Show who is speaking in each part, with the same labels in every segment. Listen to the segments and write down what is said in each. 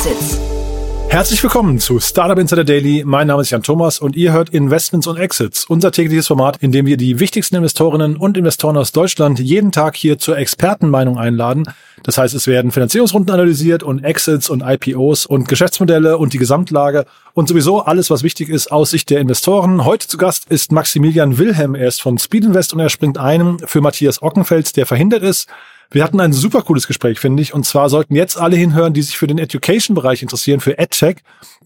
Speaker 1: Exits.
Speaker 2: Herzlich willkommen zu Startup Insider Daily. Mein Name ist Jan Thomas und ihr hört Investments und Exits, unser tägliches Format, in dem wir die wichtigsten Investorinnen und Investoren aus Deutschland jeden Tag hier zur Expertenmeinung einladen. Das heißt, es werden Finanzierungsrunden analysiert und Exits und IPOs und Geschäftsmodelle und die Gesamtlage und sowieso alles, was wichtig ist aus Sicht der Investoren. Heute zu Gast ist Maximilian Wilhelm. Er ist von Speed Invest und er springt einem für Matthias Ockenfels, der verhindert ist. Wir hatten ein super cooles Gespräch, finde ich. Und zwar sollten jetzt alle hinhören, die sich für den Education-Bereich interessieren, für EdTech.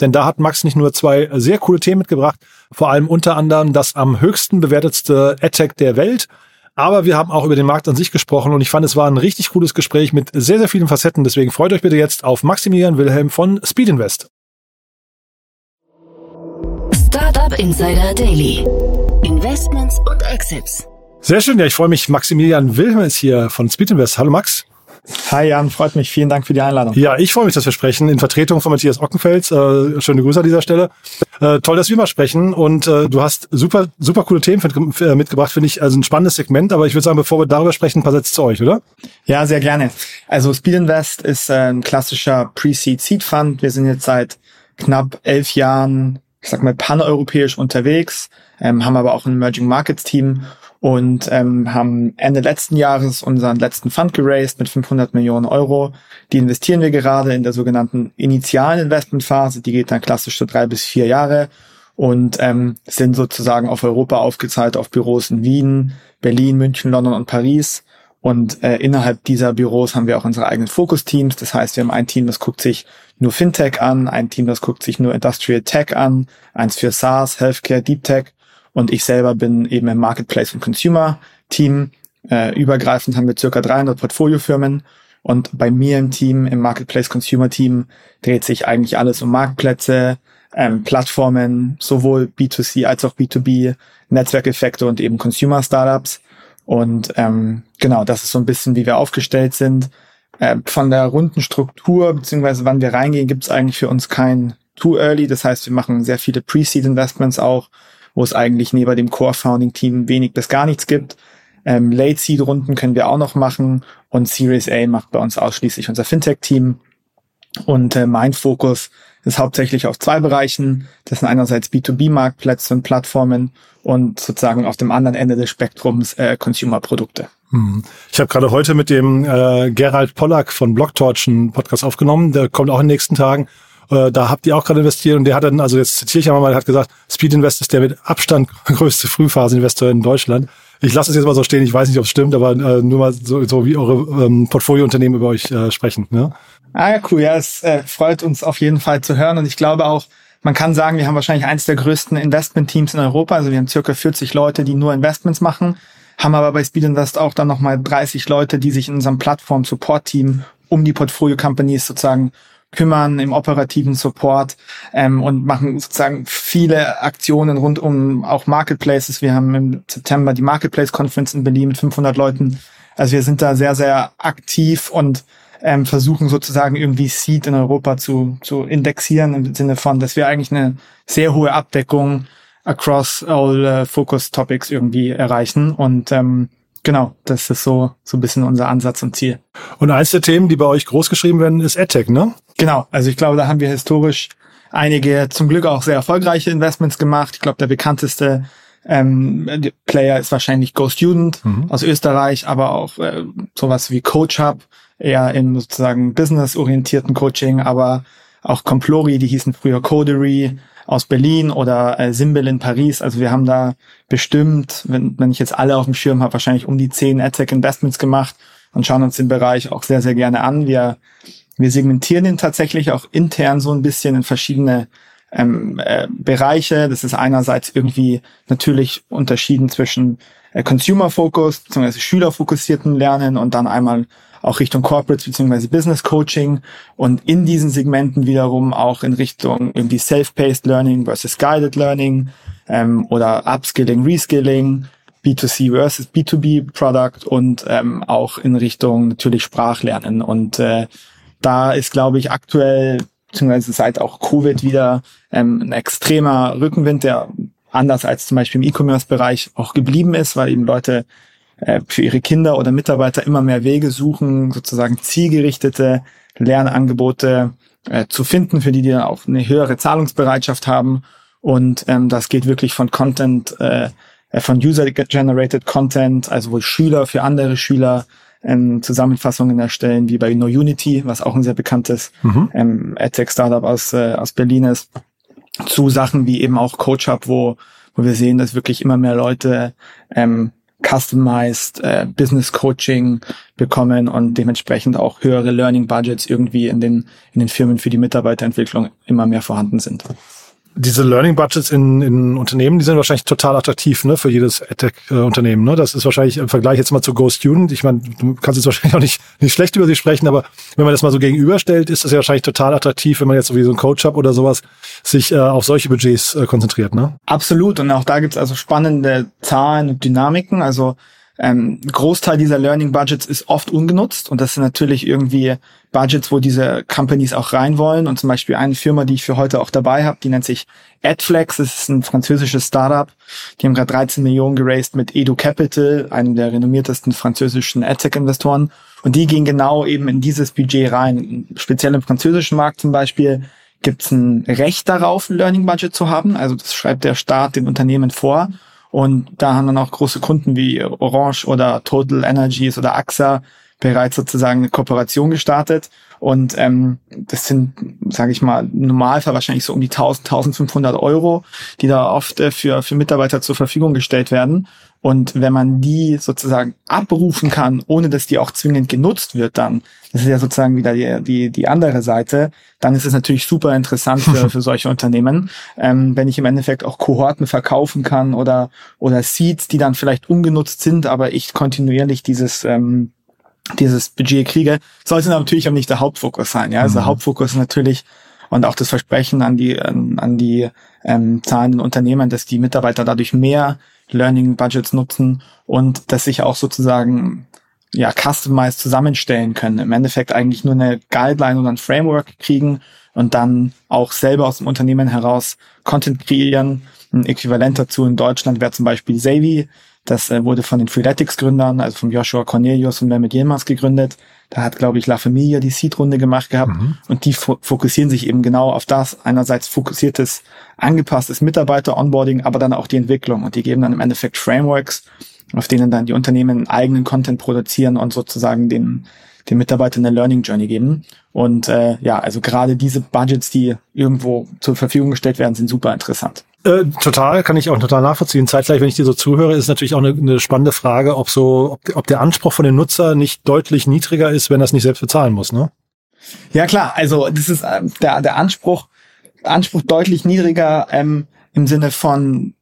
Speaker 2: Denn da hat Max nicht nur zwei sehr coole Themen mitgebracht, vor allem unter anderem das am höchsten bewertetste EdTech der Welt. Aber wir haben auch über den Markt an sich gesprochen und ich fand, es war ein richtig cooles Gespräch mit sehr, sehr vielen Facetten. Deswegen freut euch bitte jetzt auf Maximilian Wilhelm von Speed Invest.
Speaker 1: Startup Insider Daily. Investments und Exits.
Speaker 2: Sehr schön, ja, ich freue mich. Maximilian Wilhelm ist hier von Speedinvest. Hallo Max.
Speaker 3: Hi Jan, freut mich. Vielen Dank für die Einladung.
Speaker 2: Ja, ich freue mich, dass wir sprechen in Vertretung von Matthias Ockenfels. Äh, schöne Grüße an dieser Stelle. Äh, toll, dass wir mal sprechen und äh, du hast super, super coole Themen äh, mitgebracht, finde ich. Also ein spannendes Segment, aber ich würde sagen, bevor wir darüber sprechen, ein paar Sätze zu euch, oder?
Speaker 3: Ja, sehr gerne. Also Speed Invest ist äh, ein klassischer Pre-Seed Seed Fund. Wir sind jetzt seit knapp elf Jahren, ich sag mal, paneuropäisch unterwegs, ähm, haben aber auch ein Emerging Markets Team und ähm, haben Ende letzten Jahres unseren letzten Fund geraced mit 500 Millionen Euro. Die investieren wir gerade in der sogenannten initialen Investmentphase. Die geht dann klassisch so drei bis vier Jahre und ähm, sind sozusagen auf Europa aufgezahlt, auf Büros in Wien, Berlin, München, London und Paris. Und äh, innerhalb dieser Büros haben wir auch unsere eigenen Fokus-Teams. Das heißt, wir haben ein Team, das guckt sich nur Fintech an, ein Team, das guckt sich nur Industrial Tech an, eins für SaaS, Healthcare, Deep Tech und ich selber bin eben im Marketplace und Consumer Team. Äh, übergreifend haben wir circa 300 Portfoliofirmen. Und bei mir im Team, im Marketplace Consumer Team, dreht sich eigentlich alles um Marktplätze, ähm, Plattformen, sowohl B2C als auch B2B, Netzwerkeffekte und eben Consumer Startups. Und ähm, genau, das ist so ein bisschen, wie wir aufgestellt sind. Äh, von der runden Struktur, beziehungsweise wann wir reingehen, gibt es eigentlich für uns kein Too Early. Das heißt, wir machen sehr viele Pre-Seed Investments auch wo es eigentlich neben dem Core-Founding-Team wenig bis gar nichts gibt. Ähm, Late-Seed-Runden können wir auch noch machen und Series A macht bei uns ausschließlich unser Fintech-Team. Und äh, mein Fokus ist hauptsächlich auf zwei Bereichen. Das sind einerseits B2B-Marktplätze und Plattformen und sozusagen auf dem anderen Ende des Spektrums äh, Consumer-Produkte.
Speaker 2: Hm. Ich habe gerade heute mit dem äh, Gerald Pollack von Blocktorch einen Podcast aufgenommen. Der kommt auch in den nächsten Tagen. Äh, da habt ihr auch gerade investiert und der hat dann, also jetzt zitiere ich einmal mal, hat gesagt, Speed Invest ist der mit Abstand größte Frühphaseninvestor in Deutschland. Ich lasse es jetzt mal so stehen, ich weiß nicht, ob es stimmt, aber äh, nur mal so, so wie eure ähm, Portfoliounternehmen über euch äh, sprechen. Ne?
Speaker 3: Ah ja, cool. Ja, es äh, freut uns auf jeden Fall zu hören und ich glaube auch, man kann sagen, wir haben wahrscheinlich eines der größten Investment-Teams in Europa. Also wir haben circa 40 Leute, die nur Investments machen, haben aber bei Speed Invest auch dann nochmal 30 Leute, die sich in unserem Plattform-Support-Team um die Portfolio-Companies sozusagen kümmern im operativen Support ähm, und machen sozusagen viele Aktionen rund um auch Marketplaces. Wir haben im September die Marketplace Conference in Berlin mit 500 Leuten. Also wir sind da sehr, sehr aktiv und ähm, versuchen sozusagen irgendwie Seed in Europa zu, zu indexieren im Sinne von, dass wir eigentlich eine sehr hohe Abdeckung across all uh, focus topics irgendwie erreichen und ähm, genau, das ist so, so ein bisschen unser Ansatz und Ziel.
Speaker 2: Und eins der Themen, die bei euch groß geschrieben werden, ist AdTech, ne?
Speaker 3: Genau, also ich glaube, da haben wir historisch einige zum Glück auch sehr erfolgreiche Investments gemacht. Ich glaube, der bekannteste ähm, Player ist wahrscheinlich GoStudent mhm. aus Österreich, aber auch äh, sowas wie CoachHub, eher im sozusagen business-orientierten Coaching, aber auch Complori, die hießen früher Codery, aus Berlin oder äh, Simbel in Paris. Also wir haben da bestimmt, wenn, wenn ich jetzt alle auf dem Schirm habe, wahrscheinlich um die zehn AdTech Investments gemacht und schauen uns den Bereich auch sehr, sehr gerne an. Wir, wir segmentieren ihn tatsächlich auch intern so ein bisschen in verschiedene ähm, äh, Bereiche. Das ist einerseits irgendwie natürlich unterschieden zwischen äh, Consumer Focus bzw. Schülerfokussierten Lernen und dann einmal auch Richtung Corporate bzw. Business Coaching und in diesen Segmenten wiederum auch in Richtung irgendwie Self-Paced Learning versus Guided Learning ähm, oder Upskilling, Reskilling, B2C versus B2B Product und ähm, auch in Richtung natürlich Sprachlernen. Und äh, da ist, glaube ich, aktuell beziehungsweise seit auch Covid wieder ähm, ein extremer Rückenwind, der anders als zum Beispiel im E-Commerce-Bereich auch geblieben ist, weil eben Leute für ihre Kinder oder Mitarbeiter immer mehr Wege suchen, sozusagen zielgerichtete Lernangebote äh, zu finden, für die, die auch eine höhere Zahlungsbereitschaft haben. Und ähm, das geht wirklich von Content, äh, äh von User-Generated Content, also wo Schüler für andere Schüler ähm, Zusammenfassungen erstellen, wie bei NoUnity, was auch ein sehr bekanntes mhm. ähm, AdTech-Startup aus, äh, aus Berlin ist, zu Sachen wie eben auch CoachUp, wo, wo wir sehen, dass wirklich immer mehr Leute ähm, customized äh, Business Coaching bekommen und dementsprechend auch höhere Learning Budgets irgendwie in den in den Firmen für die Mitarbeiterentwicklung immer mehr vorhanden sind
Speaker 2: diese Learning Budgets in, in Unternehmen, die sind wahrscheinlich total attraktiv ne, für jedes EdTech-Unternehmen. Ne? Das ist wahrscheinlich im Vergleich jetzt mal zu Go Student. Ich meine, du kannst jetzt wahrscheinlich auch nicht, nicht schlecht über sie sprechen, aber wenn man das mal so gegenüberstellt, ist das ja wahrscheinlich total attraktiv, wenn man jetzt so wie so ein Coach hat oder sowas sich äh, auf solche Budgets äh, konzentriert. Ne?
Speaker 3: Absolut. Und auch da gibt's also spannende Zahlen und Dynamiken. Also ähm, Großteil dieser Learning Budgets ist oft ungenutzt und das sind natürlich irgendwie Budgets, wo diese Companies auch rein wollen. Und zum Beispiel eine Firma, die ich für heute auch dabei habe, die nennt sich AdFlex. Das ist ein französisches Startup. Die haben gerade 13 Millionen geraced mit Edu Capital, einem der renommiertesten französischen AdTech-Investoren. Und die gehen genau eben in dieses Budget rein. Speziell im französischen Markt zum Beispiel gibt es ein Recht darauf, ein Learning Budget zu haben. Also das schreibt der Staat den Unternehmen vor. Und da haben dann auch große Kunden wie Orange oder Total Energies oder AXA bereits sozusagen eine Kooperation gestartet. Und ähm, das sind, sage ich mal, Normalfall wahrscheinlich so um die 1000, 1500 Euro, die da oft äh, für, für Mitarbeiter zur Verfügung gestellt werden. Und wenn man die sozusagen abrufen kann, ohne dass die auch zwingend genutzt wird, dann, das ist ja sozusagen wieder die, die, die andere Seite, dann ist es natürlich super interessant für, für solche Unternehmen. Ähm, wenn ich im Endeffekt auch Kohorten verkaufen kann oder, oder Seeds, die dann vielleicht ungenutzt sind, aber ich kontinuierlich dieses, ähm, dieses Budget kriege, sollte natürlich auch nicht der Hauptfokus sein. Ja, also mhm. der Hauptfokus ist natürlich und auch das Versprechen an die an, an die ähm, zahlenden Unternehmen, dass die Mitarbeiter dadurch mehr Learning Budgets nutzen und dass sich auch sozusagen ja customized zusammenstellen können. Im Endeffekt eigentlich nur eine Guideline oder ein Framework kriegen und dann auch selber aus dem Unternehmen heraus Content kreieren. Ein Äquivalent dazu in Deutschland wäre zum Beispiel Zavi. Das äh, wurde von den Freeletics-Gründern, also von Joshua Cornelius und Mehmet Yilmaz gegründet. Da hat, glaube ich, La Familia die Seed-Runde gemacht gehabt. Mhm. Und die fo fokussieren sich eben genau auf das. Einerseits fokussiertes, angepasstes Mitarbeiter-Onboarding, aber dann auch die Entwicklung. Und die geben dann im Endeffekt Frameworks, auf denen dann die Unternehmen eigenen Content produzieren und sozusagen den, den Mitarbeitern eine Learning Journey geben. Und äh, ja, also gerade diese Budgets, die irgendwo zur Verfügung gestellt werden, sind super interessant.
Speaker 2: Äh, total, kann ich auch total nachvollziehen. Zeitgleich, wenn ich dir so zuhöre, ist natürlich auch eine, eine spannende Frage, ob so, ob, ob, der Anspruch von dem Nutzer nicht deutlich niedriger ist, wenn er es nicht selbst bezahlen muss, ne?
Speaker 3: Ja klar, also das ist äh, der, der Anspruch, Anspruch deutlich niedriger ähm, im Sinne von,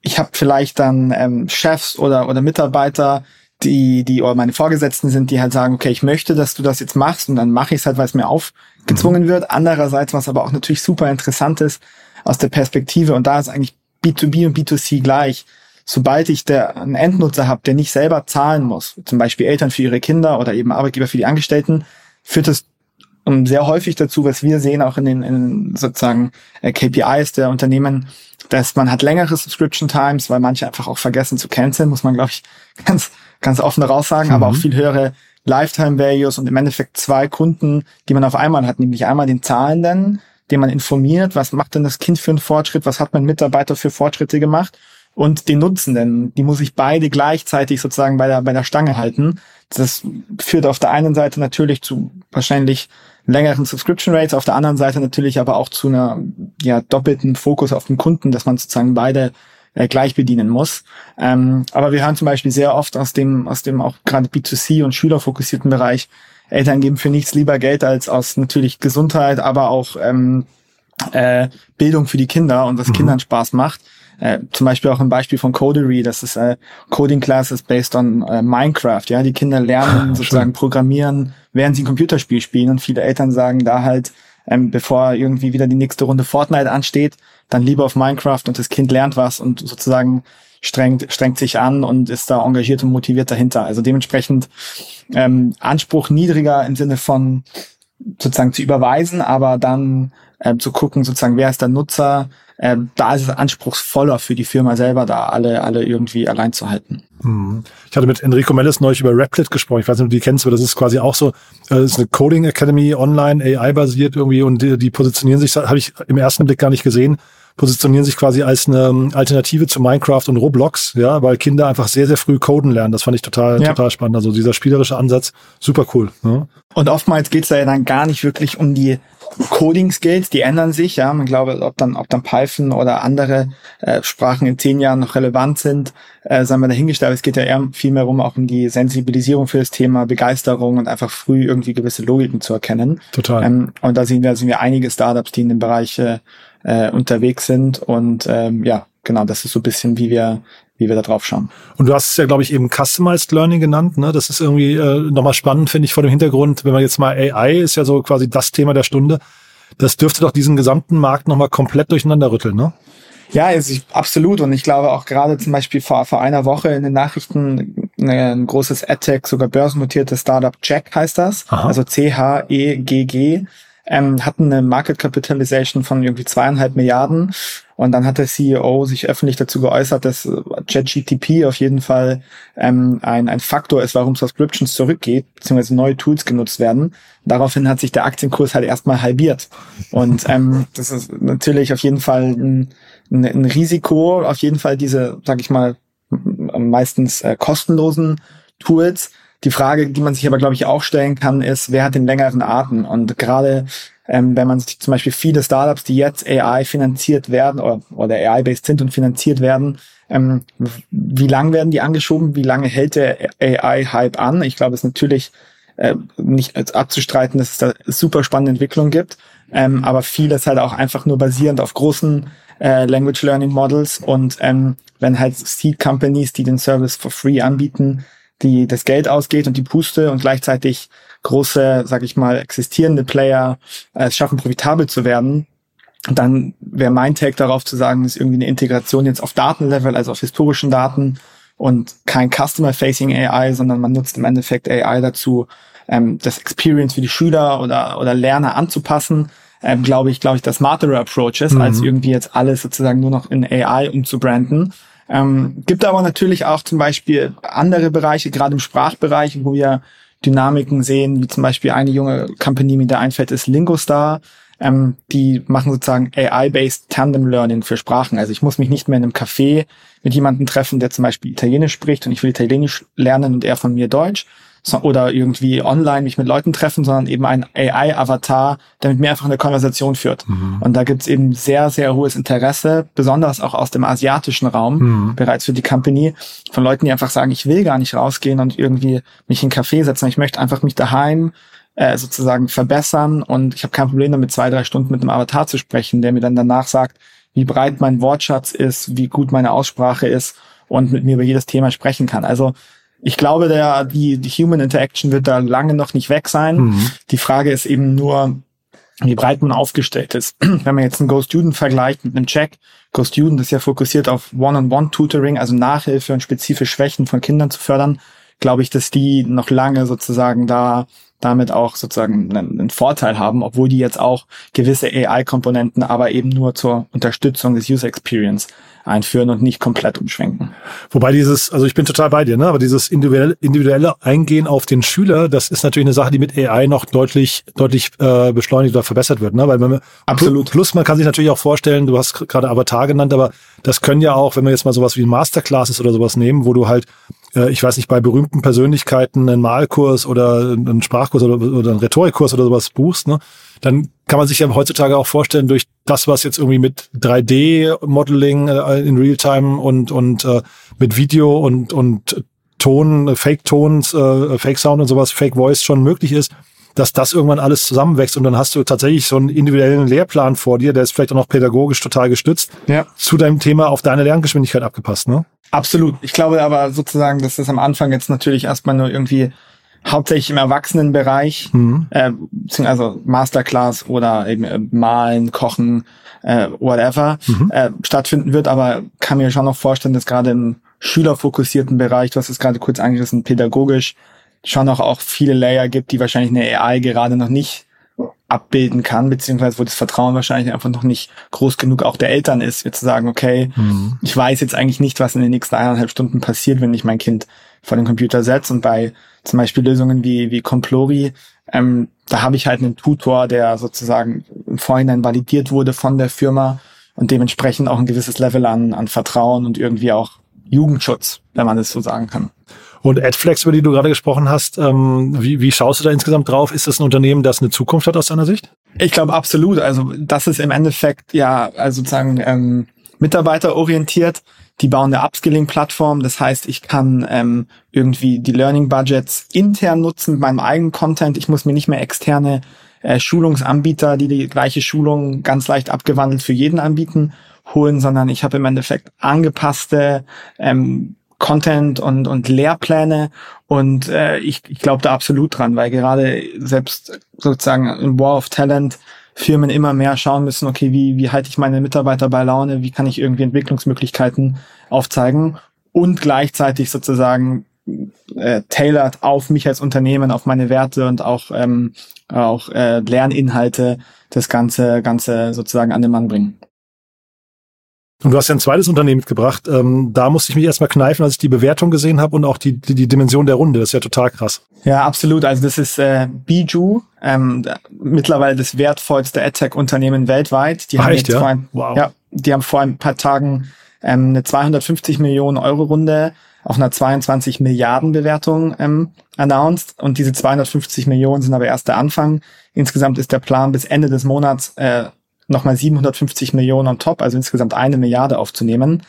Speaker 3: ich habe vielleicht dann ähm, Chefs oder, oder Mitarbeiter, die, die oder meine Vorgesetzten sind, die halt sagen, okay, ich möchte, dass du das jetzt machst und dann mache ich es halt, weil es mir aufgezwungen mhm. wird. Andererseits, was aber auch natürlich super interessant ist, aus der Perspektive, und da ist eigentlich B2B und B2C gleich, sobald ich der, einen Endnutzer habe, der nicht selber zahlen muss, zum Beispiel Eltern für ihre Kinder oder eben Arbeitgeber für die Angestellten, führt es um sehr häufig dazu, was wir sehen, auch in den, in sozusagen äh, KPIs der Unternehmen, dass man hat längere Subscription Times, weil manche einfach auch vergessen zu canceln, muss man, glaube ich, ganz, ganz offen daraus sagen, mhm. aber auch viel höhere Lifetime Values und im Endeffekt zwei Kunden, die man auf einmal hat, nämlich einmal den Zahlenden, den man informiert, was macht denn das Kind für einen Fortschritt, was hat mein Mitarbeiter für Fortschritte gemacht und den Nutzenden, die muss ich beide gleichzeitig sozusagen bei der, bei der Stange halten. Das führt auf der einen Seite natürlich zu wahrscheinlich längeren Subscription Rates, auf der anderen Seite natürlich aber auch zu einer ja, doppelten Fokus auf den Kunden, dass man sozusagen beide äh, gleich bedienen muss. Ähm, aber wir hören zum Beispiel sehr oft aus dem, aus dem auch gerade B2C und schülerfokussierten Bereich, Eltern geben für nichts lieber Geld als aus natürlich Gesundheit, aber auch ähm, äh, Bildung für die Kinder und was mhm. Kindern Spaß macht. Äh, zum Beispiel auch ein Beispiel von Codery, das ist äh, Coding Classes based on äh, Minecraft. Ja, die Kinder lernen sozusagen programmieren, während sie ein Computerspiel spielen und viele Eltern sagen da halt, ähm, bevor irgendwie wieder die nächste Runde Fortnite ansteht, dann lieber auf Minecraft und das Kind lernt was und sozusagen strengt, strengt sich an und ist da engagiert und motiviert dahinter. Also dementsprechend ähm, Anspruch niedriger im Sinne von sozusagen zu überweisen, aber dann äh, zu gucken, sozusagen, wer ist der Nutzer, äh, da ist es anspruchsvoller für die Firma selber, da alle, alle irgendwie allein zu halten.
Speaker 2: Hm. Ich hatte mit Enrico Mellis neulich über Replit gesprochen. Ich weiß nicht, ob du die kennst, aber das ist quasi auch so, äh, das ist eine Coding Academy online, AI-basiert irgendwie und die, die positionieren sich, habe ich im ersten Blick gar nicht gesehen, positionieren sich quasi als eine Alternative zu Minecraft und Roblox, ja, weil Kinder einfach sehr, sehr früh coden lernen. Das fand ich total, ja. total spannend. Also dieser spielerische Ansatz, super cool. Ja.
Speaker 3: Und oftmals geht's da ja dann gar nicht wirklich um die Coding Skills, die ändern sich, ja. Man glaube, ob dann, ob dann Python oder andere äh, Sprachen in zehn Jahren noch relevant sind, äh, sagen wir dahingestellt. Es geht ja eher viel mehr um auch um die Sensibilisierung für das Thema, Begeisterung und einfach früh irgendwie gewisse Logiken zu erkennen.
Speaker 2: Total.
Speaker 3: Ähm, und da sehen wir, sehen wir einige Startups, die in dem Bereich äh, äh, unterwegs sind. Und ähm, ja, genau, das ist so ein bisschen, wie wir, wie wir da drauf schauen.
Speaker 2: Und du hast es ja, glaube ich, eben Customized Learning genannt. Ne? Das ist irgendwie äh, nochmal spannend, finde ich, vor dem Hintergrund, wenn man jetzt mal AI ist ja so quasi das Thema der Stunde. Das dürfte doch diesen gesamten Markt nochmal komplett durcheinander rütteln, ne?
Speaker 3: Ja, ich, absolut. Und ich glaube auch gerade zum Beispiel vor, vor einer Woche in den Nachrichten ein großes AdTech, sogar börsennotiertes Startup Jack heißt das. Aha. Also C-H-E-G-G ähm, hatten eine Market Capitalization von irgendwie zweieinhalb Milliarden. Und dann hat der CEO sich öffentlich dazu geäußert, dass ChatGTP auf jeden Fall ähm, ein, ein Faktor ist, warum Subscriptions zurückgeht, beziehungsweise neue Tools genutzt werden. Daraufhin hat sich der Aktienkurs halt erstmal halbiert. Und ähm, das ist natürlich auf jeden Fall ein, ein, ein Risiko, auf jeden Fall diese, sag ich mal, meistens äh, kostenlosen Tools die Frage, die man sich aber, glaube ich, auch stellen kann, ist, wer hat den längeren Atem? Und gerade ähm, wenn man sich zum Beispiel viele Startups, die jetzt AI finanziert werden oder, oder AI-based sind und finanziert werden, ähm, wie lang werden die angeschoben? Wie lange hält der AI-Hype an? Ich glaube, es ist natürlich äh, nicht abzustreiten, dass es da super spannende Entwicklungen gibt, ähm, aber vieles halt auch einfach nur basierend auf großen äh, Language Learning Models und ähm, wenn halt Seed Companies, die den Service for free anbieten, die das Geld ausgeht und die Puste und gleichzeitig große, sag ich mal, existierende Player äh, es schaffen, profitabel zu werden, dann wäre mein Take darauf zu sagen, ist irgendwie eine Integration jetzt auf Datenlevel, also auf historischen Daten und kein Customer-Facing AI, sondern man nutzt im Endeffekt AI dazu, ähm, das Experience für die Schüler oder, oder Lerner anzupassen. Ähm, glaube ich, glaube ich, das smartere Approach ist, mhm. als irgendwie jetzt alles sozusagen nur noch in AI umzubranden. Ähm, gibt aber natürlich auch zum Beispiel andere Bereiche, gerade im Sprachbereich, wo wir Dynamiken sehen, wie zum Beispiel eine junge Company, mit der einfällt, ist Lingostar. Ähm, die machen sozusagen AI-based Tandem Learning für Sprachen. Also ich muss mich nicht mehr in einem Café mit jemandem treffen, der zum Beispiel Italienisch spricht und ich will Italienisch lernen und er von mir Deutsch, oder irgendwie online mich mit Leuten treffen, sondern eben ein AI-Avatar, der mit mir einfach eine Konversation führt. Mhm. Und da gibt's eben sehr, sehr hohes Interesse, besonders auch aus dem asiatischen Raum, mhm. bereits für die Company, von Leuten, die einfach sagen, ich will gar nicht rausgehen und irgendwie mich in einen Café setzen. Ich möchte einfach mich daheim äh, sozusagen verbessern und ich habe kein Problem damit, zwei, drei Stunden mit einem Avatar zu sprechen, der mir dann danach sagt, wie breit mein Wortschatz ist, wie gut meine Aussprache ist und mit mir über jedes Thema sprechen kann. Also ich glaube, der, die, die Human Interaction wird da lange noch nicht weg sein. Mhm. Die Frage ist eben nur, wie breit man aufgestellt ist. Wenn man jetzt einen Go-Student vergleicht mit einem Check, Go-Student ist ja fokussiert auf One-on-One-Tutoring, also Nachhilfe und spezifische Schwächen von Kindern zu fördern, glaube ich, dass die noch lange sozusagen da damit auch sozusagen einen, einen Vorteil haben, obwohl die jetzt auch gewisse AI-Komponenten, aber eben nur zur Unterstützung des User Experience einführen und nicht komplett umschwenken.
Speaker 2: Wobei dieses, also ich bin total bei dir, ne? aber dieses individuelle, individuelle Eingehen auf den Schüler, das ist natürlich eine Sache, die mit AI noch deutlich, deutlich äh, beschleunigt oder verbessert wird. Ne? Weil wenn man, Absolut. Plus, man kann sich natürlich auch vorstellen, du hast gerade Avatar genannt, aber das können ja auch, wenn wir jetzt mal sowas wie Masterclasses oder sowas nehmen, wo du halt äh, ich weiß nicht, bei berühmten Persönlichkeiten einen Malkurs oder einen Sprachkurs oder, oder einen Rhetorikkurs oder sowas buchst, ne, dann kann man sich ja heutzutage auch vorstellen, durch das, was jetzt irgendwie mit 3D-Modeling äh, in Realtime und, und äh, mit Video und, und Ton, Fake-Tons, äh, Fake-Sound und sowas, Fake-Voice schon möglich ist, dass das irgendwann alles zusammenwächst und dann hast du tatsächlich so einen individuellen Lehrplan vor dir, der ist vielleicht auch noch pädagogisch total gestützt, ja. zu deinem Thema auf deine Lerngeschwindigkeit abgepasst, ne?
Speaker 3: Absolut. Ich glaube aber sozusagen, dass das am Anfang jetzt natürlich erstmal nur irgendwie hauptsächlich im Erwachsenenbereich, mhm. äh, also Masterclass oder eben äh, Malen, Kochen, äh, whatever, mhm. äh, stattfinden wird. Aber kann mir schon noch vorstellen, dass gerade im schülerfokussierten Bereich, du hast es gerade kurz angerissen, pädagogisch, schon noch auch viele Layer gibt, die wahrscheinlich eine AI gerade noch nicht abbilden kann, beziehungsweise wo das Vertrauen wahrscheinlich einfach noch nicht groß genug auch der Eltern ist, jetzt zu sagen, okay, mhm. ich weiß jetzt eigentlich nicht, was in den nächsten eineinhalb Stunden passiert, wenn ich mein Kind vor den Computer setze. Und bei zum Beispiel Lösungen wie, wie Complori, ähm, da habe ich halt einen Tutor, der sozusagen im Vorhinein validiert wurde von der Firma und dementsprechend auch ein gewisses Level an, an Vertrauen und irgendwie auch Jugendschutz, wenn man das so sagen kann.
Speaker 2: Und AdFlex, über die du gerade gesprochen hast, ähm, wie, wie schaust du da insgesamt drauf? Ist das ein Unternehmen, das eine Zukunft hat aus deiner Sicht?
Speaker 3: Ich glaube absolut. Also das ist im Endeffekt ja also sozusagen ähm, mitarbeiterorientiert. Die bauen eine Upskilling-Plattform. Das heißt, ich kann ähm, irgendwie die Learning-Budgets intern nutzen mit meinem eigenen Content. Ich muss mir nicht mehr externe äh, Schulungsanbieter, die die gleiche Schulung ganz leicht abgewandelt für jeden anbieten, holen, sondern ich habe im Endeffekt angepasste ähm, Content und, und Lehrpläne und äh, ich, ich glaube da absolut dran, weil gerade selbst sozusagen im War of Talent Firmen immer mehr schauen müssen, okay, wie, wie halte ich meine Mitarbeiter bei Laune, wie kann ich irgendwie Entwicklungsmöglichkeiten aufzeigen und gleichzeitig sozusagen äh, tailored auf mich als Unternehmen, auf meine Werte und auch, ähm, auch äh, Lerninhalte das Ganze, Ganze sozusagen an den Mann bringen.
Speaker 2: Und du hast ja ein zweites Unternehmen mitgebracht. Ähm, da musste ich mich erstmal kneifen, als ich die Bewertung gesehen habe und auch die, die, die Dimension der Runde. Das ist ja total krass.
Speaker 3: Ja, absolut. Also das ist äh, Biju, ähm, mittlerweile das wertvollste AdTech-Unternehmen weltweit.
Speaker 2: Die Ach, haben echt, ja? Ein,
Speaker 3: wow. ja, die haben vor ein paar Tagen ähm, eine 250 Millionen Euro Runde auf einer 22 Milliarden Bewertung ähm, announced. Und diese 250 Millionen sind aber erst der Anfang. Insgesamt ist der Plan bis Ende des Monats äh, nochmal 750 Millionen on top, also insgesamt eine Milliarde aufzunehmen,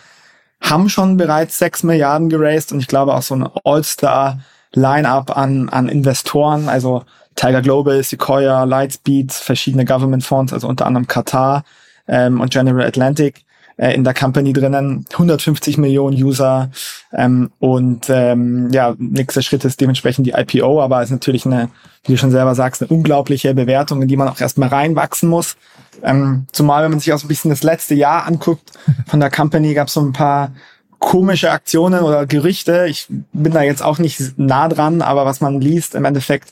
Speaker 3: haben schon bereits sechs Milliarden geraced und ich glaube auch so ein All-Star Line-up an, an Investoren, also Tiger Global, Sequoia, Lightspeed, verschiedene Government Fonds, also unter anderem Qatar ähm, und General Atlantic äh, in der Company drinnen, 150 Millionen User ähm, und ähm, ja, nächster Schritt ist dementsprechend die IPO, aber ist natürlich eine, wie du schon selber sagst, eine unglaubliche Bewertung, in die man auch erstmal reinwachsen muss. Ähm, zumal, wenn man sich auch so ein bisschen das letzte Jahr anguckt, von der Company gab es so ein paar komische Aktionen oder Gerüchte. Ich bin da jetzt auch nicht nah dran, aber was man liest, im Endeffekt,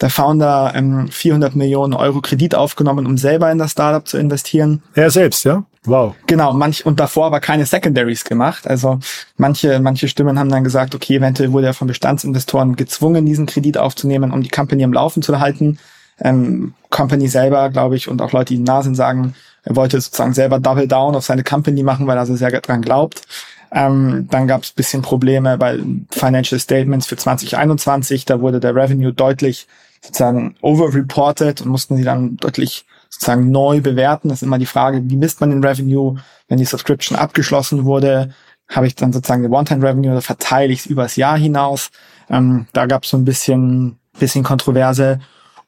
Speaker 3: der Founder ähm, 400 Millionen Euro Kredit aufgenommen, um selber in das Startup zu investieren.
Speaker 2: Er selbst, ja? Wow.
Speaker 3: Genau, manch, und davor aber keine Secondaries gemacht. Also manche, manche Stimmen haben dann gesagt, okay, eventuell wurde er von Bestandsinvestoren gezwungen, diesen Kredit aufzunehmen, um die Company am Laufen zu halten ähm, Company selber, glaube ich, und auch Leute, die nah sind, sagen, er wollte sozusagen selber Double Down auf seine Company machen, weil er so sehr dran glaubt. Ähm, dann gab es bisschen Probleme bei Financial Statements für 2021. Da wurde der Revenue deutlich sozusagen overreported und mussten sie dann deutlich sozusagen neu bewerten. Das ist immer die Frage, wie misst man den Revenue, wenn die Subscription abgeschlossen wurde? Habe ich dann sozusagen den One-Time-Revenue oder verteile ich es übers Jahr hinaus? Ähm, da gab es so ein bisschen, bisschen Kontroverse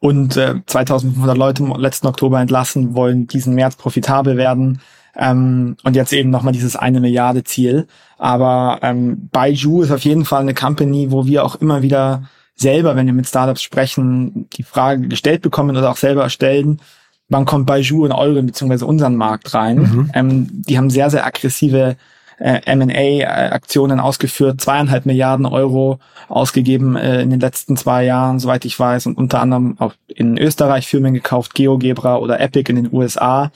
Speaker 3: und äh, 2500 Leute im letzten Oktober entlassen, wollen diesen März profitabel werden. Ähm, und jetzt eben nochmal dieses eine Milliarde Ziel. Aber ähm, Baiju ist auf jeden Fall eine Company, wo wir auch immer wieder selber, wenn wir mit Startups sprechen, die Frage gestellt bekommen oder auch selber stellen, wann kommt Baiju in euren bzw. unseren Markt rein? Mhm. Ähm, die haben sehr, sehr aggressive äh, M&A-Aktionen ausgeführt, zweieinhalb Milliarden Euro ausgegeben äh, in den letzten zwei Jahren, soweit ich weiß, und unter anderem auch in Österreich Firmen gekauft, GeoGebra oder Epic in den USA.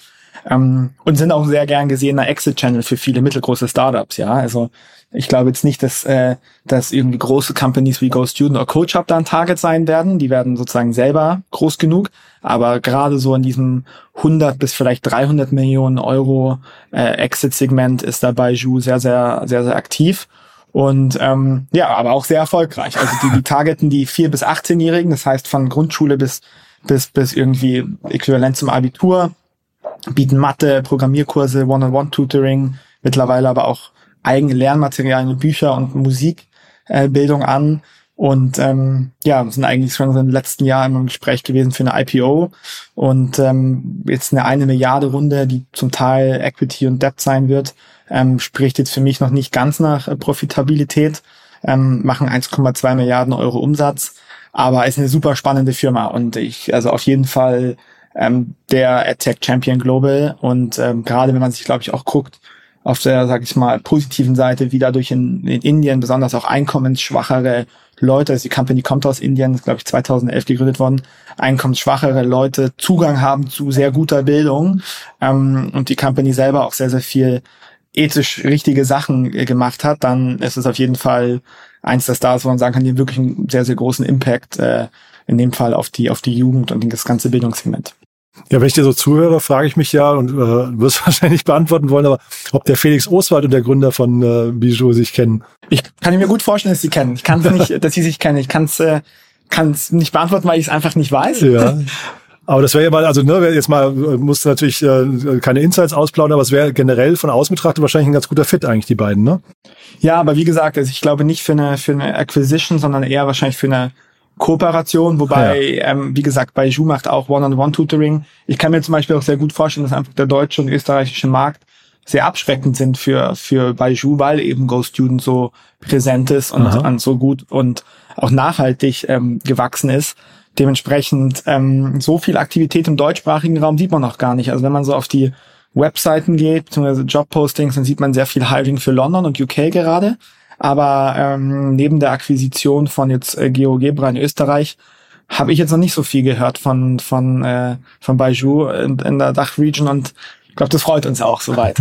Speaker 3: Ähm, und sind auch sehr gern gesehener Exit-Channel für viele mittelgroße Startups, ja. Also ich glaube jetzt nicht, dass, äh, dass irgendwie große Companies wie GoStudent oder CoachUp da ein Target sein werden. Die werden sozusagen selber groß genug. Aber gerade so in diesem 100 bis vielleicht 300 Millionen Euro äh, Exit-Segment ist da Baiju sehr, sehr, sehr, sehr aktiv. Und ähm, ja, aber auch sehr erfolgreich. Also die, die targeten die 4- bis 18-Jährigen, das heißt von Grundschule bis, bis, bis irgendwie äquivalent zum Abitur, bieten Mathe, Programmierkurse, One-on-One-Tutoring, mittlerweile aber auch eigene Lernmaterialien, Bücher und Musikbildung äh, an. Und ähm, ja, sind eigentlich schon im letzten Jahr im Gespräch gewesen für eine IPO und ähm, jetzt eine eine Milliarde Runde, die zum Teil Equity und Debt sein wird, ähm, spricht jetzt für mich noch nicht ganz nach äh, Profitabilität, ähm, machen 1,2 Milliarden Euro Umsatz, aber ist eine super spannende Firma und ich, also auf jeden Fall ähm, der AdTech Champion Global und ähm, gerade wenn man sich, glaube ich, auch guckt, auf der, sag ich mal, positiven Seite, wie dadurch in, in Indien besonders auch einkommensschwachere Leute, also die Company kommt aus Indien, ist glaube ich 2011 gegründet worden, einkommensschwachere Leute Zugang haben zu sehr guter Bildung ähm, und die Company selber auch sehr, sehr viel ethisch richtige Sachen äh, gemacht hat, dann ist es auf jeden Fall eins der Stars, wo man sagen kann, die haben wirklich einen sehr, sehr großen Impact, äh, in dem Fall auf die, auf die Jugend und das ganze Bildungssegment.
Speaker 2: Ja, wenn ich dir so zuhöre, frage ich mich ja und äh, wirst wahrscheinlich beantworten wollen, aber ob der Felix Oswald und der Gründer von äh, Bijou sich kennen.
Speaker 3: Ich kann mir gut vorstellen, dass sie kennen. Ich kann es nicht, dass sie sich kennen. Ich kann es äh, kann's nicht beantworten, weil ich es einfach nicht weiß.
Speaker 2: Ja. Aber das wäre ja mal, also ne, jetzt mal, äh, musste natürlich äh, keine Insights ausplaudern, aber es wäre generell von außen betrachtet wahrscheinlich ein ganz guter Fit eigentlich, die beiden, ne?
Speaker 3: Ja, aber wie gesagt, also ich glaube nicht für eine, für eine Acquisition, sondern eher wahrscheinlich für eine Kooperation, wobei, ja. ähm, wie gesagt, bei Ju macht auch One-on-One-Tutoring. Ich kann mir zum Beispiel auch sehr gut vorstellen, dass einfach der deutsche und österreichische Markt sehr abschreckend sind für, für Baiju, weil eben Go Student so präsent ist und, und so gut und auch nachhaltig ähm, gewachsen ist. Dementsprechend ähm, so viel Aktivität im deutschsprachigen Raum sieht man noch gar nicht. Also wenn man so auf die Webseiten geht, beziehungsweise Jobpostings, dann sieht man sehr viel Hiring für London und UK gerade. Aber ähm, neben der Akquisition von jetzt äh, GeoGebra in Österreich habe ich jetzt noch nicht so viel gehört von von äh, von Baiju in, in der Dachregion und ich glaube, das freut uns auch soweit.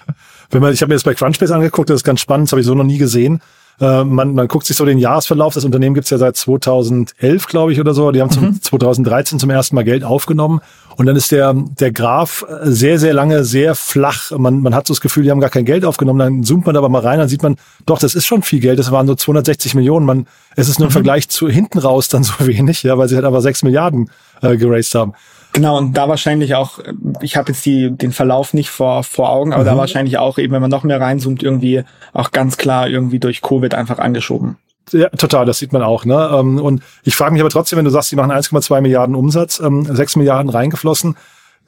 Speaker 2: Wenn man, ich habe mir das bei Crunchbase angeguckt, das ist ganz spannend, das habe ich so noch nie gesehen. Äh, man, man guckt sich so den Jahresverlauf. Das Unternehmen gibt's ja seit 2011, glaube ich, oder so. Die haben zum mhm. 2013 zum ersten Mal Geld aufgenommen. Und dann ist der, der Graph sehr, sehr lange sehr flach. Man, man hat so das Gefühl, die haben gar kein Geld aufgenommen. Dann zoomt man aber mal rein, dann sieht man, doch, das ist schon viel Geld. Das waren so 260 Millionen. Man, es ist nur im mhm. Vergleich zu hinten raus dann so wenig, ja, weil sie halt aber 6 Milliarden äh, geraced haben.
Speaker 3: Genau, und da wahrscheinlich auch, ich habe jetzt die, den Verlauf nicht vor, vor Augen, aber mhm. da wahrscheinlich auch eben, wenn man noch mehr reinzoomt, irgendwie auch ganz klar irgendwie durch Covid einfach angeschoben.
Speaker 2: Ja, total, das sieht man auch. Ne? Ähm, und ich frage mich aber trotzdem, wenn du sagst, die machen 1,2 Milliarden Umsatz, 6 ähm, Milliarden reingeflossen,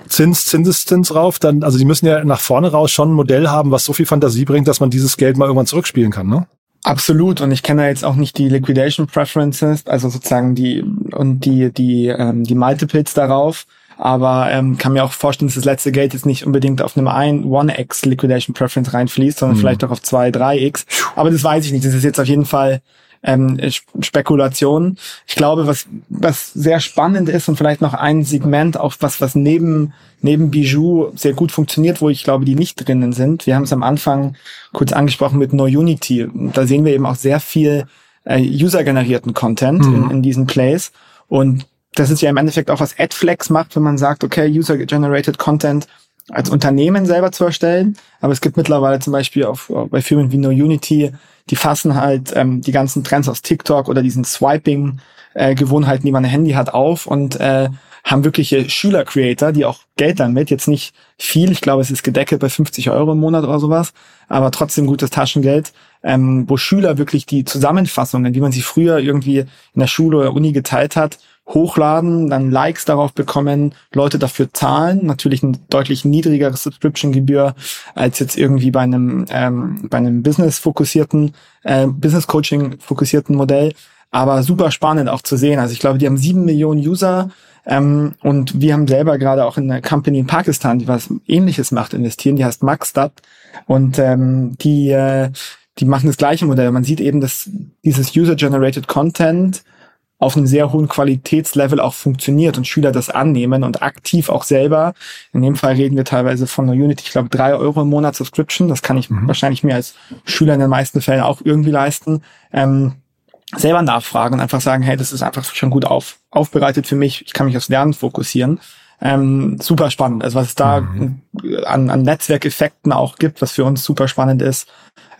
Speaker 2: Zins, Zinseszins rauf, dann, also die müssen ja nach vorne raus schon ein Modell haben, was so viel Fantasie bringt, dass man dieses Geld mal irgendwann zurückspielen kann, ne?
Speaker 3: Absolut. Und ich kenne da jetzt auch nicht die Liquidation Preferences, also sozusagen die und die die ähm, die Multiples darauf. Aber ähm, kann mir auch vorstellen, dass das letzte Geld jetzt nicht unbedingt auf einem 1 1x Liquidation Preference reinfließt, sondern mhm. vielleicht auch auf 2, 3x. Aber das weiß ich nicht. Das ist jetzt auf jeden Fall ähm, Spekulation. Ich glaube, was, was sehr spannend ist und vielleicht noch ein Segment, auch was, was neben, neben Bijou sehr gut funktioniert, wo ich glaube, die nicht drinnen sind. Wir haben es am Anfang kurz angesprochen mit No Unity. Da sehen wir eben auch sehr viel äh, user-generierten Content mhm. in, in diesen Plays. Und das ist ja im Endeffekt auch was AdFlex macht, wenn man sagt, okay, User-Generated Content als Unternehmen selber zu erstellen. Aber es gibt mittlerweile zum Beispiel auch bei Firmen wie No Unity, die fassen halt ähm, die ganzen Trends aus TikTok oder diesen Swiping-Gewohnheiten, äh, die man ein Handy hat, auf und äh, haben wirkliche Schüler-Creator, die auch Geld damit, jetzt nicht viel, ich glaube, es ist gedeckelt bei 50 Euro im Monat oder sowas, aber trotzdem gutes Taschengeld, ähm, wo Schüler wirklich die Zusammenfassungen, wie man sie früher irgendwie in der Schule oder Uni geteilt hat, hochladen, dann Likes darauf bekommen, Leute dafür zahlen, natürlich ein deutlich niedrigeres Subscription-Gebühr als jetzt irgendwie bei einem ähm, bei einem Business-fokussierten, äh, Business-Coaching-fokussierten Modell. Aber super spannend auch zu sehen. Also ich glaube, die haben sieben Millionen User ähm, und wir haben selber gerade auch in einer Company in Pakistan, die was Ähnliches macht, investieren. Die heißt Maxstat und ähm, die äh, die machen das gleiche Modell. Man sieht eben, dass dieses User-Generated Content auf einem sehr hohen Qualitätslevel auch funktioniert und Schüler das annehmen und aktiv auch selber. In dem Fall reden wir teilweise von einer Unity, ich glaube, drei Euro im Monat Subscription. Das kann ich mhm. wahrscheinlich mir als Schüler in den meisten Fällen auch irgendwie leisten. Ähm, selber nachfragen und einfach sagen, hey, das ist einfach schon gut auf, aufbereitet für mich. Ich kann mich aufs Lernen fokussieren. Ähm, super spannend. Also was es da mhm. an, an Netzwerkeffekten auch gibt, was für uns super spannend ist,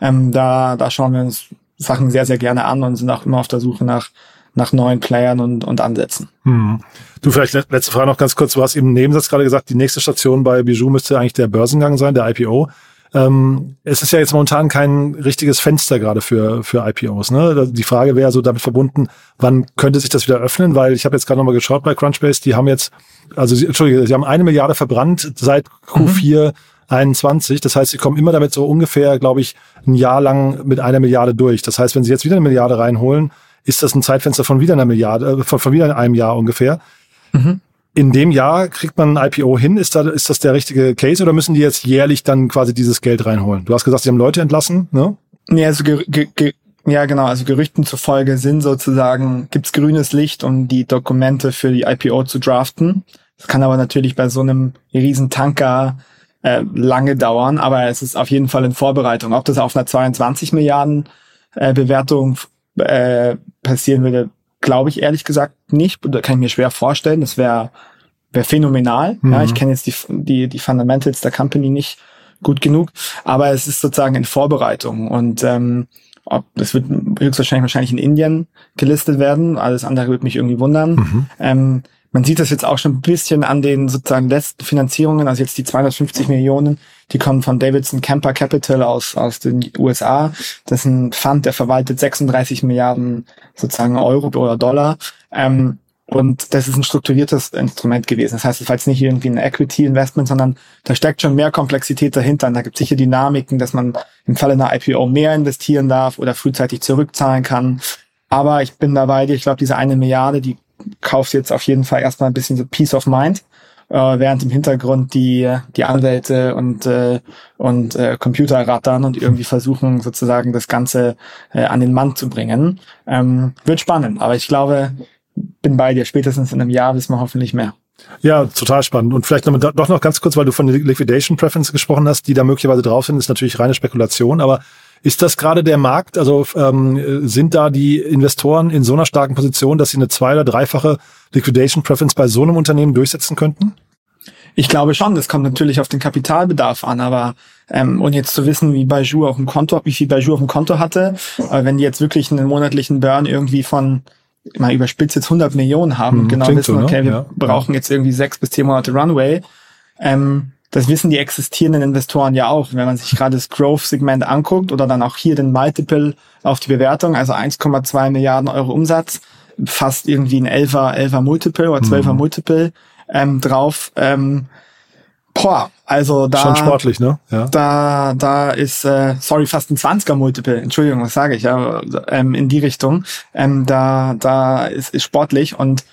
Speaker 3: ähm, da, da schauen wir uns Sachen sehr, sehr gerne an und sind auch immer auf der Suche nach nach neuen Playern und, und Ansätzen.
Speaker 2: Hm. Du, vielleicht letzte Frage noch ganz kurz. Du hast eben im Nebensatz gerade gesagt, die nächste Station bei Bijou müsste eigentlich der Börsengang sein, der IPO. Ähm, es ist ja jetzt momentan kein richtiges Fenster gerade für, für IPOs. Ne? Die Frage wäre so damit verbunden, wann könnte sich das wieder öffnen? Weil ich habe jetzt gerade nochmal geschaut bei Crunchbase, die haben jetzt, also sie, Entschuldige, sie haben eine Milliarde verbrannt seit Q4 mhm. 21. Das heißt, sie kommen immer damit so ungefähr, glaube ich, ein Jahr lang mit einer Milliarde durch. Das heißt, wenn sie jetzt wieder eine Milliarde reinholen, ist das ein Zeitfenster von wieder einer Milliarde, äh, von, von wieder einem Jahr ungefähr. Mhm. in dem Jahr kriegt man ein IPO hin. Ist, da, ist das der richtige Case oder müssen die jetzt jährlich dann quasi dieses Geld reinholen? Du hast gesagt, sie haben Leute entlassen, ne?
Speaker 3: Nee, also ja, genau. Also Gerüchten zufolge sind sozusagen, gibt's grünes Licht, um die Dokumente für die IPO zu draften. Das kann aber natürlich bei so einem riesen Tanker äh, lange dauern, aber es ist auf jeden Fall in Vorbereitung. Ob das auf einer 22 Milliarden äh, Bewertung äh, passieren würde, glaube ich ehrlich gesagt nicht. Oder kann ich mir schwer vorstellen. Das wäre wär phänomenal. Mhm. Ja, ich kenne jetzt die, die, die Fundamentals der Company nicht gut genug, aber es ist sozusagen in Vorbereitung und ähm, ob, das wird höchstwahrscheinlich wahrscheinlich in Indien gelistet werden. Alles andere wird mich irgendwie wundern. Mhm. Ähm, man sieht das jetzt auch schon ein bisschen an den sozusagen letzten Finanzierungen, also jetzt die 250 Millionen, die kommen von Davidson Kemper Capital aus, aus den USA. Das ist ein Fund, der verwaltet 36 Milliarden sozusagen Euro oder Dollar. Ähm, und das ist ein strukturiertes Instrument gewesen. Das heißt, es war jetzt nicht irgendwie ein Equity-Investment, sondern da steckt schon mehr Komplexität dahinter. Und da gibt es sicher Dynamiken, dass man im Falle einer IPO mehr investieren darf oder frühzeitig zurückzahlen kann. Aber ich bin dabei, ich glaube, diese eine Milliarde, die kauft jetzt auf jeden Fall erstmal ein bisschen so Peace of Mind, äh, während im Hintergrund die, die Anwälte und, äh, und äh, Computer rattern und irgendwie versuchen sozusagen das Ganze äh, an den Mann zu bringen. Ähm, wird spannend, aber ich glaube, bin bei dir. Spätestens in einem Jahr wissen wir hoffentlich mehr.
Speaker 2: Ja, total spannend. Und vielleicht noch, doch noch ganz kurz, weil du von Liquidation Preference gesprochen hast, die da möglicherweise drauf sind, ist natürlich reine Spekulation, aber ist das gerade der Markt? Also ähm, sind da die Investoren in so einer starken Position, dass sie eine zwei- oder dreifache Liquidation Preference bei so einem Unternehmen durchsetzen könnten?
Speaker 3: Ich glaube schon, das kommt natürlich auf den Kapitalbedarf an, aber ähm, und jetzt zu wissen, wie Baijiu auf dem Konto, wie viel Baijiu auf dem Konto hatte, äh, wenn die jetzt wirklich einen monatlichen Burn irgendwie von mal überspitzt jetzt 100 Millionen haben hm, genau wissen, so, ne? okay, wir ja. brauchen jetzt irgendwie sechs bis zehn Monate Runway, ähm, das wissen die existierenden Investoren ja auch. Wenn man sich gerade das Growth-Segment anguckt oder dann auch hier den Multiple auf die Bewertung, also 1,2 Milliarden Euro Umsatz, fast irgendwie ein 11er, 11er Multiple oder 12er mhm. Multiple ähm, drauf. Ähm, boah, also da
Speaker 2: schon sportlich, ne?
Speaker 3: Ja. Da da ist äh, sorry fast ein 20er Multiple. Entschuldigung, was sage ich? Ja, ähm, in die Richtung. Ähm, da da ist, ist sportlich und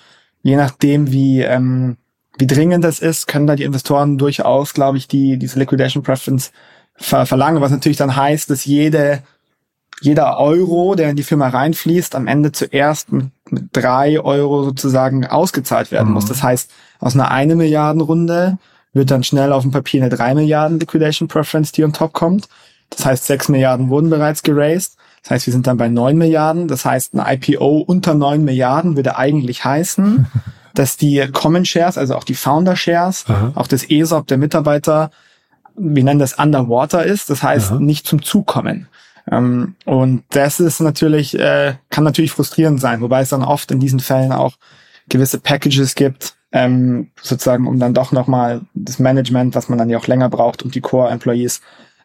Speaker 3: je nachdem wie ähm, wie dringend das ist, können da die Investoren durchaus, glaube ich, die diese Liquidation Preference ver verlangen, was natürlich dann heißt, dass jede jeder Euro, der in die Firma reinfließt, am Ende zuerst mit, mit drei Euro sozusagen ausgezahlt werden mhm. muss. Das heißt, aus einer eine Milliarden Runde wird dann schnell auf dem Papier eine drei Milliarden Liquidation Preference, die on top kommt. Das heißt, sechs Milliarden wurden bereits geraced. Das heißt, wir sind dann bei neun Milliarden. Das heißt, ein IPO unter neun Milliarden würde eigentlich heißen, dass die Common Shares, also auch die Founder Shares, Aha. auch das ESOP der Mitarbeiter, wir nennen das Underwater ist, das heißt Aha. nicht zum Zug kommen. Ähm, und das ist natürlich, äh, kann natürlich frustrierend sein, wobei es dann oft in diesen Fällen auch gewisse Packages gibt, ähm, sozusagen, um dann doch nochmal das Management, was man dann ja auch länger braucht, und die Core-Employees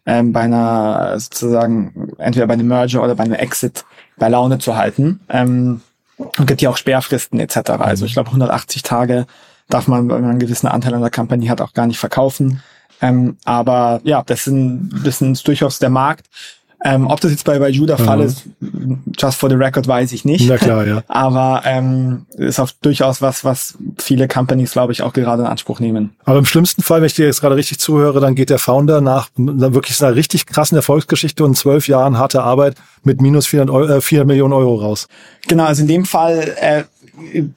Speaker 3: ähm, bei einer sozusagen entweder bei einem Merger oder bei einem Exit bei Laune zu halten. Ähm, und gibt ja auch Sperrfristen etc. Also ich glaube 180 Tage darf man, wenn man einen gewissen Anteil an der Company hat, auch gar nicht verkaufen. Ähm, aber ja, das sind, das sind durchaus der Markt. Ähm, ob das jetzt bei, bei Judah Fall mhm. ist, just for the record, weiß ich nicht.
Speaker 2: Na klar, ja.
Speaker 3: Aber ähm, ist auch durchaus was, was viele Companies, glaube ich, auch gerade in Anspruch nehmen.
Speaker 2: Aber im schlimmsten Fall, wenn ich dir jetzt gerade richtig zuhöre, dann geht der Founder nach wirklich einer richtig krassen Erfolgsgeschichte und zwölf Jahren harter Arbeit mit minus 400, Euro, äh, 4 Millionen Euro raus.
Speaker 3: Genau, also in dem Fall äh,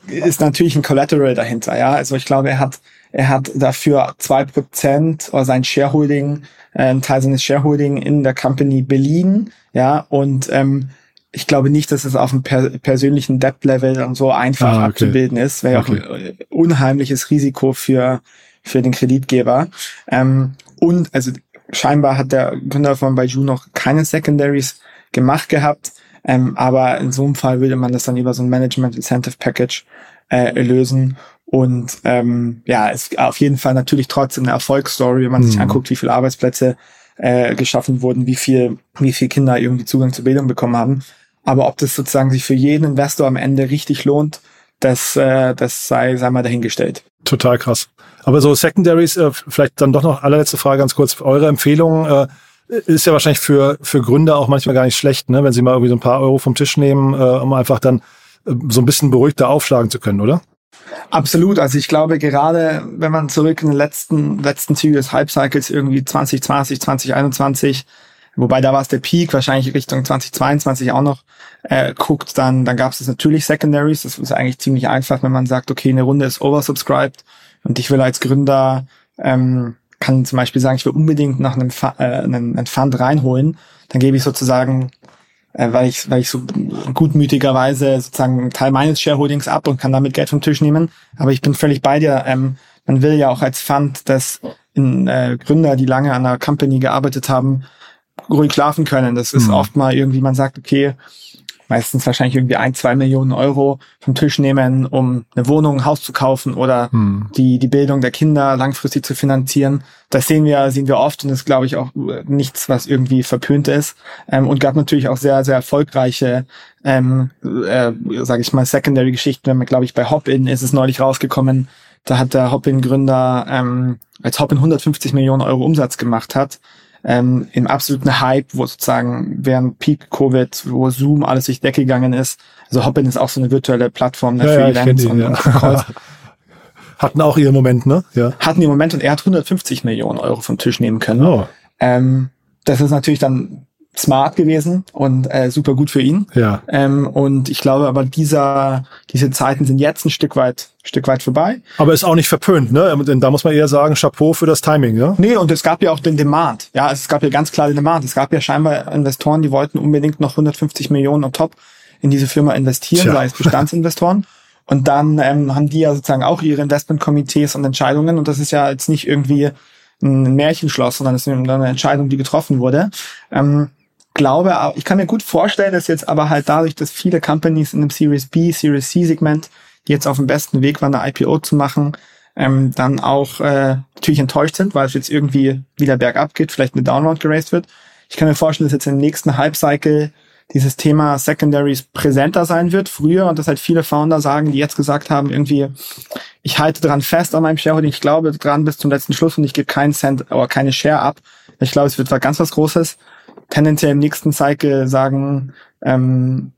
Speaker 3: ist natürlich ein Collateral dahinter. Ja, also ich glaube, er hat er hat dafür zwei Prozent oder sein Shareholding äh, einen Teil seines Shareholding in der Company beliehen, ja, und ähm, ich glaube nicht, dass es auf einem per persönlichen Debt-Level und so einfach ah, okay. abzubilden ist. Wäre okay. auch ein unheimliches Risiko für, für den Kreditgeber. Ähm, und also scheinbar hat der Gründer von Baiju noch keine Secondaries gemacht gehabt. Ähm, aber in so einem Fall würde man das dann über so ein Management Incentive Package äh, lösen. Und ähm, ja, ist auf jeden Fall natürlich trotzdem eine Erfolgsstory, wenn man mhm. sich anguckt, wie viele Arbeitsplätze äh, geschaffen wurden, wie viel, wie viel Kinder irgendwie Zugang zur Bildung bekommen haben. Aber ob das sozusagen sich für jeden Investor am Ende richtig lohnt, das, äh, das sei, sei mal dahingestellt.
Speaker 2: Total krass. Aber so Secondaries, äh, vielleicht dann doch noch allerletzte Frage ganz kurz. Eure Empfehlung ist ja wahrscheinlich für, für Gründer auch manchmal gar nicht schlecht, ne? wenn sie mal irgendwie so ein paar Euro vom Tisch nehmen, um einfach dann so ein bisschen beruhigter aufschlagen zu können, oder?
Speaker 3: Absolut. Also ich glaube, gerade wenn man zurück in den letzten, letzten Züge des Hype-Cycles irgendwie 2020, 2021, wobei da war es der Peak, wahrscheinlich Richtung 2022 auch noch, äh, guckt, dann, dann gab es natürlich Secondaries. Das ist eigentlich ziemlich einfach, wenn man sagt, okay, eine Runde ist oversubscribed und ich will als Gründer, ähm, kann zum Beispiel sagen, ich will unbedingt nach einem, äh, einen, einen Fund reinholen, dann gebe ich sozusagen äh, weil ich, weil ich so gutmütigerweise sozusagen einen Teil meines Shareholdings ab und kann damit Geld vom Tisch nehmen. Aber ich bin völlig bei dir. Ähm, man will ja auch als Fund, dass in, äh, Gründer, die lange an einer Company gearbeitet haben, ruhig schlafen können. Das ist mhm. oft mal irgendwie, man sagt, okay, meistens wahrscheinlich irgendwie ein, zwei Millionen Euro vom Tisch nehmen, um eine Wohnung, ein Haus zu kaufen oder hm. die, die Bildung der Kinder langfristig zu finanzieren. Das sehen wir, sehen wir oft und das ist, glaube ich, auch nichts, was irgendwie verpönt ist. Ähm, und gab natürlich auch sehr, sehr erfolgreiche, ähm, äh, sage ich mal, Secondary-Geschichten. Glaube ich, bei Hopin ist es neulich rausgekommen. Da hat der Hopin-Gründer, ähm, als Hopin 150 Millionen Euro Umsatz gemacht hat, ähm, im absoluten Hype, wo sozusagen während Peak Covid, wo Zoom alles durch Decke gegangen ist. Also Hopin ist auch so eine virtuelle Plattform ne,
Speaker 2: ja, für ja, Events ihn, und, ja. und Hatten auch ihren Moment, ne?
Speaker 3: Ja. Hatten ihren Moment und er hat 150 Millionen Euro vom Tisch nehmen können. Oh. Ähm, das ist natürlich dann smart gewesen und äh, super gut für ihn.
Speaker 2: Ja.
Speaker 3: Ähm, und ich glaube aber dieser, diese Zeiten sind jetzt ein Stück weit, Stück weit vorbei.
Speaker 2: Aber ist auch nicht verpönt, ne? Denn da muss man eher sagen, Chapeau für das Timing, ja?
Speaker 3: Nee, und es gab ja auch den Demand. Ja, es gab ja ganz klar den Demand. Es gab ja scheinbar Investoren, die wollten unbedingt noch 150 Millionen on top in diese Firma investieren, Tja. sei es Bestandsinvestoren. Und dann ähm, haben die ja sozusagen auch ihre Investmentkomitees und Entscheidungen. Und das ist ja jetzt nicht irgendwie ein Märchenschloss, sondern es ist eine Entscheidung, die getroffen wurde. Ähm, glaube, ich kann mir gut vorstellen, dass jetzt aber halt dadurch, dass viele Companies in dem Series B, Series C Segment, die jetzt auf dem besten Weg waren, eine IPO zu machen, ähm, dann auch äh, natürlich enttäuscht sind, weil es jetzt irgendwie wieder bergab geht, vielleicht eine Downround geraced wird. Ich kann mir vorstellen, dass jetzt im nächsten Hype-Cycle dieses Thema Secondaries präsenter sein wird, früher, und dass halt viele Founder sagen, die jetzt gesagt haben, irgendwie, ich halte dran fest an meinem Shareholding, ich glaube dran bis zum letzten Schluss und ich gebe keinen Cent oder keine Share ab. Ich glaube, es wird ganz was Großes tendenziell im nächsten Cycle sagen, ähm,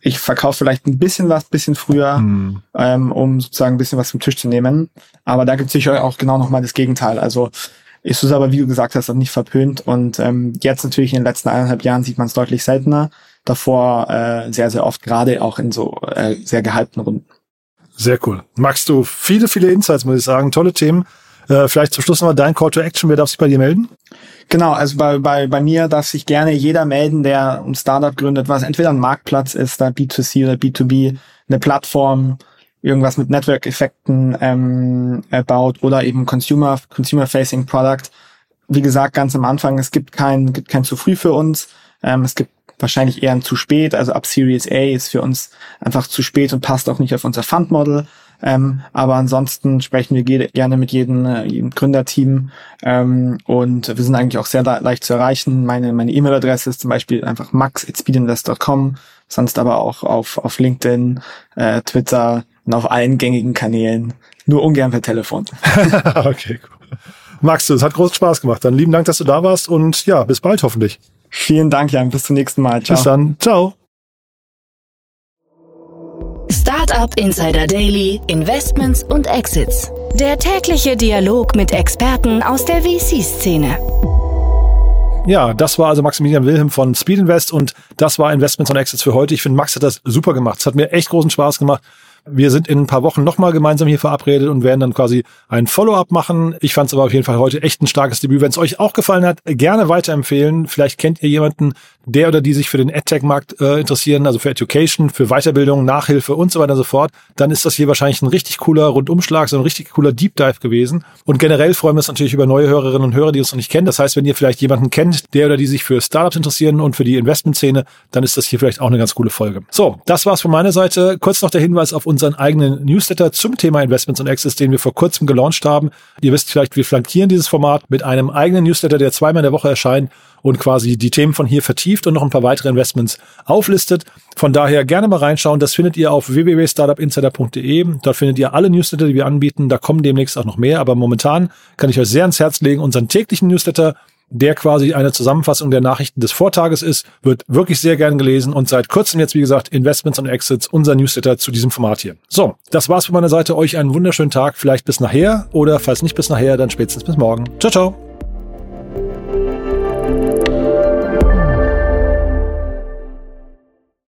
Speaker 3: ich verkaufe vielleicht ein bisschen was, bisschen früher, hm. ähm, um sozusagen ein bisschen was vom Tisch zu nehmen. Aber da gibt es sicher auch genau nochmal das Gegenteil. Also ist es aber, wie du gesagt hast, auch nicht verpönt. Und ähm, jetzt natürlich in den letzten eineinhalb Jahren sieht man es deutlich seltener. Davor äh, sehr, sehr oft, gerade auch in so äh, sehr gehypten Runden.
Speaker 2: Sehr cool. Magst du viele, viele Insights, muss ich sagen. Tolle Themen. Äh, vielleicht zum Schluss nochmal dein Call to Action. Wer darf sich bei dir melden?
Speaker 3: Genau, also bei, bei, bei mir darf sich gerne jeder melden, der ein Startup gründet, was entweder ein Marktplatz ist, da B2C oder B2B, eine Plattform, irgendwas mit Network-Effekten ähm, baut oder eben Consumer, Consumer-Facing Product. Wie gesagt, ganz am Anfang, es gibt kein, gibt kein zu früh für uns. Ähm, es gibt wahrscheinlich eher ein zu spät. Also ab Series A ist für uns einfach zu spät und passt auch nicht auf unser Fund-Model. Ähm, aber ansonsten sprechen wir gerne mit jedem, äh, jedem Gründerteam ähm, und wir sind eigentlich auch sehr leicht zu erreichen. Meine meine E-Mail-Adresse ist zum Beispiel einfach max@speedinvest.com, sonst aber auch auf auf LinkedIn, äh, Twitter und auf allen gängigen Kanälen. Nur ungern per Telefon.
Speaker 2: okay, cool. Max, es hat großen Spaß gemacht. Dann lieben Dank, dass du da warst und ja, bis bald hoffentlich.
Speaker 3: Vielen Dank, Jan. Bis zum nächsten Mal.
Speaker 2: Ciao. Bis dann. Ciao.
Speaker 1: Startup Insider Daily, Investments und Exits. Der tägliche Dialog mit Experten aus der VC-Szene.
Speaker 2: Ja, das war also Maximilian Wilhelm von Speed Invest und das war Investments und Exits für heute. Ich finde, Max hat das super gemacht. Es hat mir echt großen Spaß gemacht. Wir sind in ein paar Wochen nochmal gemeinsam hier verabredet und werden dann quasi ein Follow-up machen. Ich fand es aber auf jeden Fall heute echt ein starkes Debüt. Wenn es euch auch gefallen hat, gerne weiterempfehlen. Vielleicht kennt ihr jemanden, der oder die sich für den AdTech-Markt äh, interessieren, also für Education, für Weiterbildung, Nachhilfe und so weiter und so fort, dann ist das hier wahrscheinlich ein richtig cooler Rundumschlag, so ein richtig cooler Deep Dive gewesen. Und generell freuen wir uns natürlich über neue Hörerinnen und Hörer, die uns noch nicht kennen. Das heißt, wenn ihr vielleicht jemanden kennt, der oder die sich für Startups interessieren und für die Investmentszene, dann ist das hier vielleicht auch eine ganz coole Folge. So, das war's von meiner Seite. Kurz noch der Hinweis auf unseren eigenen Newsletter zum Thema Investments und Access, den wir vor kurzem gelauncht haben. Ihr wisst vielleicht, wir flankieren dieses Format mit einem eigenen Newsletter, der zweimal in der Woche erscheint und quasi die Themen von hier vertieft und noch ein paar weitere Investments auflistet. Von daher gerne mal reinschauen. Das findet ihr auf www.startupinsider.de. Dort findet ihr alle Newsletter, die wir anbieten. Da kommen demnächst auch noch mehr. Aber momentan kann ich euch sehr ans Herz legen, unseren täglichen Newsletter der quasi eine Zusammenfassung der Nachrichten des Vortages ist. Wird wirklich sehr gern gelesen und seit kurzem jetzt, wie gesagt, Investments und Exits, unser Newsletter zu diesem Format hier. So, das war's von meiner Seite. Euch einen wunderschönen Tag. Vielleicht bis nachher oder falls nicht bis nachher, dann spätestens bis morgen. Ciao, ciao.